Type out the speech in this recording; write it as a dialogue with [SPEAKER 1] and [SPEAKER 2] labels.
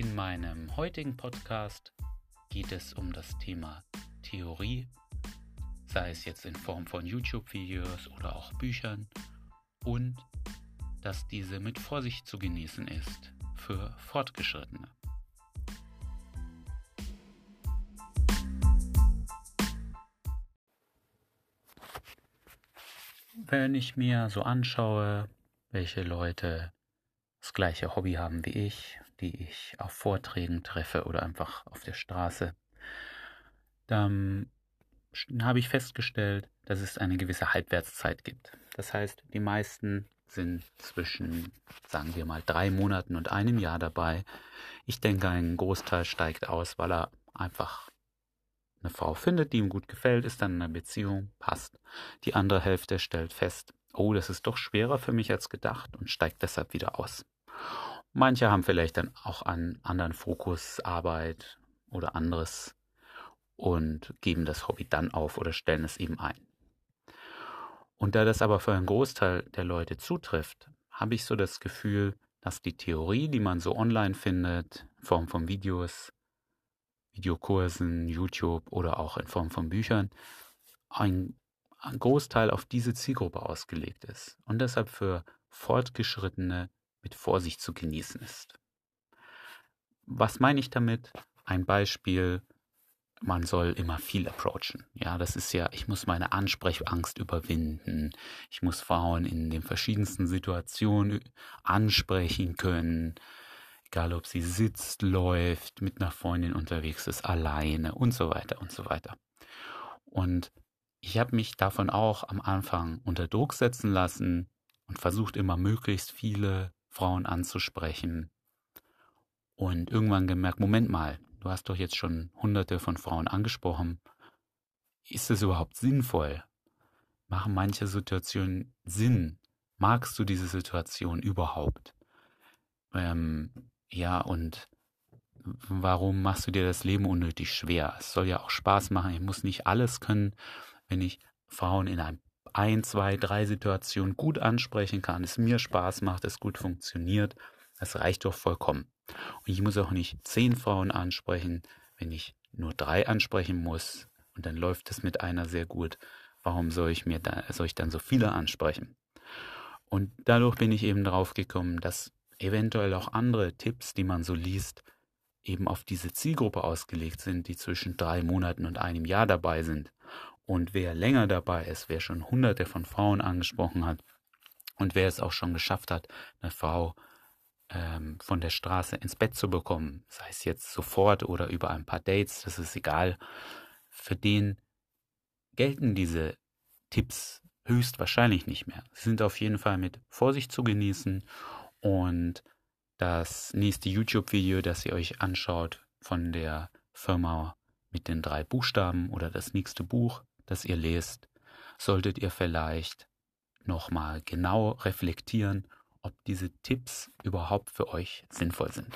[SPEAKER 1] In meinem heutigen Podcast geht es um das Thema Theorie, sei es jetzt in Form von YouTube-Videos oder auch Büchern und dass diese mit Vorsicht zu genießen ist für Fortgeschrittene. Wenn ich mir so anschaue, welche Leute das gleiche Hobby haben wie ich, die ich auf Vorträgen treffe oder einfach auf der Straße, dann habe ich festgestellt, dass es eine gewisse Halbwertszeit gibt. Das heißt, die meisten sind zwischen, sagen wir mal, drei Monaten und einem Jahr dabei. Ich denke, ein Großteil steigt aus, weil er einfach eine Frau findet, die ihm gut gefällt, ist dann in einer Beziehung, passt. Die andere Hälfte stellt fest, oh, das ist doch schwerer für mich als gedacht und steigt deshalb wieder aus. Manche haben vielleicht dann auch einen anderen Fokus, Arbeit oder anderes und geben das Hobby dann auf oder stellen es eben ein. Und da das aber für einen Großteil der Leute zutrifft, habe ich so das Gefühl, dass die Theorie, die man so online findet, in Form von Videos, Videokursen, YouTube oder auch in Form von Büchern, ein, ein Großteil auf diese Zielgruppe ausgelegt ist und deshalb für Fortgeschrittene mit Vorsicht zu genießen ist. Was meine ich damit? Ein Beispiel, man soll immer viel approachen. Ja, das ist ja, ich muss meine Ansprechangst überwinden. Ich muss Frauen in den verschiedensten Situationen ansprechen können. Egal, ob sie sitzt, läuft, mit einer Freundin unterwegs ist, alleine und so weiter und so weiter. Und ich habe mich davon auch am Anfang unter Druck setzen lassen und versucht immer möglichst viele Frauen anzusprechen. Und irgendwann gemerkt, Moment mal, du hast doch jetzt schon hunderte von Frauen angesprochen. Ist es überhaupt sinnvoll? Machen manche Situationen Sinn? Magst du diese Situation überhaupt? Ähm, ja, und warum machst du dir das Leben unnötig schwer? Es soll ja auch Spaß machen. Ich muss nicht alles können, wenn ich Frauen in einem ein, zwei, drei Situationen gut ansprechen kann, es mir Spaß macht, es gut funktioniert, das reicht doch vollkommen. Und ich muss auch nicht zehn Frauen ansprechen, wenn ich nur drei ansprechen muss und dann läuft es mit einer sehr gut. Warum soll ich mir da, soll ich dann so viele ansprechen? Und dadurch bin ich eben drauf gekommen, dass eventuell auch andere Tipps, die man so liest, eben auf diese Zielgruppe ausgelegt sind, die zwischen drei Monaten und einem Jahr dabei sind. Und wer länger dabei ist, wer schon hunderte von Frauen angesprochen hat und wer es auch schon geschafft hat, eine Frau ähm, von der Straße ins Bett zu bekommen, sei es jetzt sofort oder über ein paar Dates, das ist egal, für den gelten diese Tipps höchstwahrscheinlich nicht mehr. Sie sind auf jeden Fall mit Vorsicht zu genießen und das nächste YouTube-Video, das ihr euch anschaut von der Firma mit den drei Buchstaben oder das nächste Buch, das ihr lest, solltet ihr vielleicht nochmal genau reflektieren, ob diese Tipps überhaupt für euch sinnvoll sind.